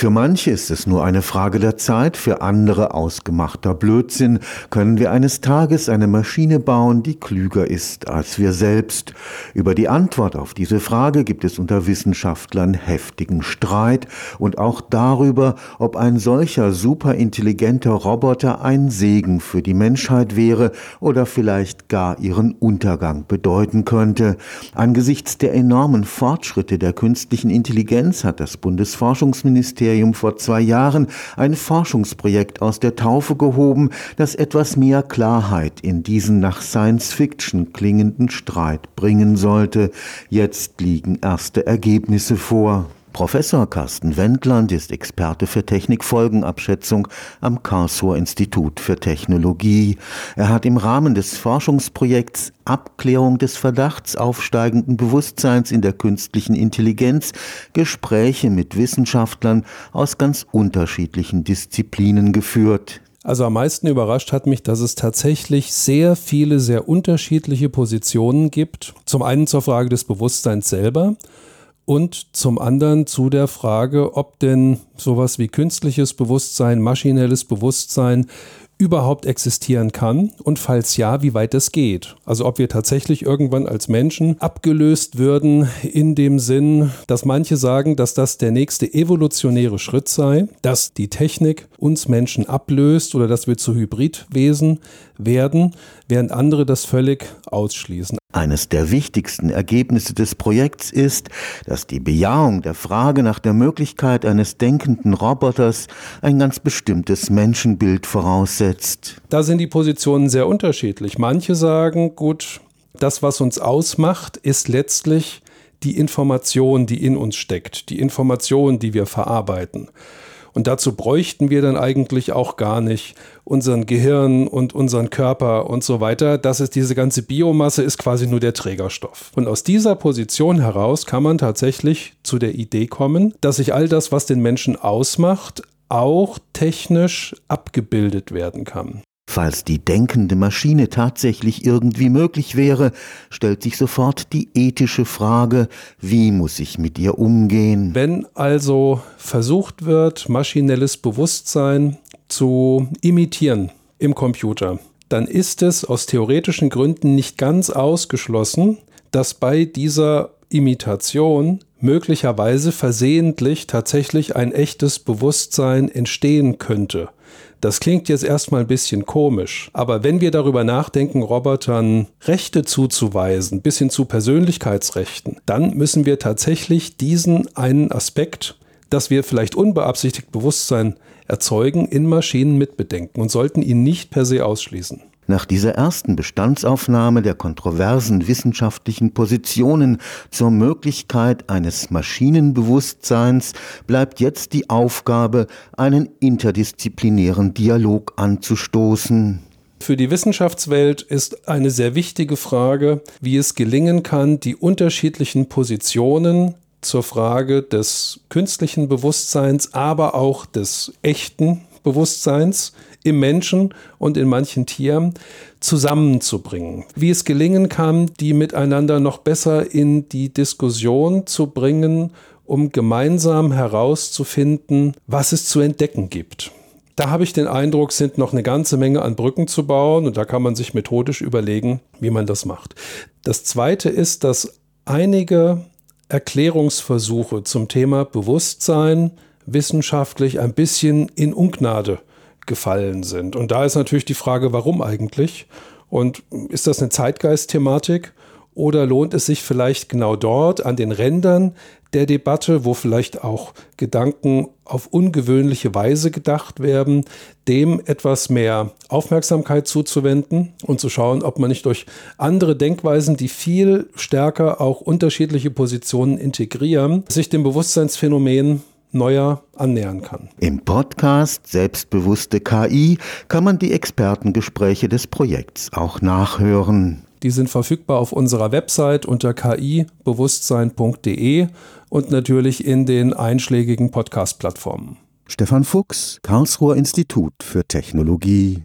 Für manche ist es nur eine Frage der Zeit, für andere ausgemachter Blödsinn. Können wir eines Tages eine Maschine bauen, die klüger ist als wir selbst? Über die Antwort auf diese Frage gibt es unter Wissenschaftlern heftigen Streit und auch darüber, ob ein solcher superintelligenter Roboter ein Segen für die Menschheit wäre oder vielleicht gar ihren Untergang bedeuten könnte. Angesichts der enormen Fortschritte der künstlichen Intelligenz hat das Bundesforschungsministerium Ministerium vor zwei Jahren ein Forschungsprojekt aus der Taufe gehoben, das etwas mehr Klarheit in diesen nach Science Fiction klingenden Streit bringen sollte. Jetzt liegen erste Ergebnisse vor. Professor Carsten Wendland ist Experte für Technikfolgenabschätzung am Karlsruher Institut für Technologie. Er hat im Rahmen des Forschungsprojekts Abklärung des Verdachts aufsteigenden Bewusstseins in der künstlichen Intelligenz Gespräche mit Wissenschaftlern aus ganz unterschiedlichen Disziplinen geführt. Also am meisten überrascht hat mich, dass es tatsächlich sehr viele, sehr unterschiedliche Positionen gibt. Zum einen zur Frage des Bewusstseins selber und zum anderen zu der Frage, ob denn sowas wie künstliches Bewusstsein, maschinelles Bewusstsein überhaupt existieren kann und falls ja, wie weit es geht. Also ob wir tatsächlich irgendwann als Menschen abgelöst würden in dem Sinn, dass manche sagen, dass das der nächste evolutionäre Schritt sei, dass die Technik uns Menschen ablöst oder dass wir zu Hybridwesen werden, während andere das völlig ausschließen. Eines der wichtigsten Ergebnisse des Projekts ist, dass die Bejahung der Frage nach der Möglichkeit eines denkenden Roboters ein ganz bestimmtes Menschenbild voraussetzt. Da sind die Positionen sehr unterschiedlich. Manche sagen, gut, das, was uns ausmacht, ist letztlich die Information, die in uns steckt, die Information, die wir verarbeiten. Und dazu bräuchten wir dann eigentlich auch gar nicht unseren Gehirn und unseren Körper und so weiter. Das ist diese ganze Biomasse ist quasi nur der Trägerstoff. Und aus dieser Position heraus kann man tatsächlich zu der Idee kommen, dass sich all das, was den Menschen ausmacht, auch technisch abgebildet werden kann. Falls die denkende Maschine tatsächlich irgendwie möglich wäre, stellt sich sofort die ethische Frage, wie muss ich mit ihr umgehen? Wenn also versucht wird, maschinelles Bewusstsein zu imitieren im Computer, dann ist es aus theoretischen Gründen nicht ganz ausgeschlossen, dass bei dieser Imitation möglicherweise versehentlich tatsächlich ein echtes Bewusstsein entstehen könnte. Das klingt jetzt erstmal ein bisschen komisch, aber wenn wir darüber nachdenken, Robotern Rechte zuzuweisen, bis hin zu Persönlichkeitsrechten, dann müssen wir tatsächlich diesen einen Aspekt, dass wir vielleicht unbeabsichtigt Bewusstsein erzeugen, in Maschinen mitbedenken und sollten ihn nicht per se ausschließen. Nach dieser ersten Bestandsaufnahme der kontroversen wissenschaftlichen Positionen zur Möglichkeit eines Maschinenbewusstseins bleibt jetzt die Aufgabe, einen interdisziplinären Dialog anzustoßen. Für die Wissenschaftswelt ist eine sehr wichtige Frage, wie es gelingen kann, die unterschiedlichen Positionen zur Frage des künstlichen Bewusstseins, aber auch des echten Bewusstseins im Menschen und in manchen Tieren zusammenzubringen. Wie es gelingen kann, die miteinander noch besser in die Diskussion zu bringen, um gemeinsam herauszufinden, was es zu entdecken gibt. Da habe ich den Eindruck, sind noch eine ganze Menge an Brücken zu bauen und da kann man sich methodisch überlegen, wie man das macht. Das Zweite ist, dass einige Erklärungsversuche zum Thema Bewusstsein wissenschaftlich ein bisschen in Ungnade gefallen sind. Und da ist natürlich die Frage, warum eigentlich? Und ist das eine Zeitgeist-Thematik? Oder lohnt es sich vielleicht genau dort an den Rändern der Debatte, wo vielleicht auch Gedanken auf ungewöhnliche Weise gedacht werden, dem etwas mehr Aufmerksamkeit zuzuwenden und zu schauen, ob man nicht durch andere Denkweisen, die viel stärker auch unterschiedliche Positionen integrieren, sich dem Bewusstseinsphänomen neuer annähern kann. Im Podcast Selbstbewusste KI kann man die Expertengespräche des Projekts auch nachhören. Die sind verfügbar auf unserer Website unter kibewusstsein.de und natürlich in den einschlägigen Podcast-Plattformen. Stefan Fuchs, Karlsruher Institut für Technologie.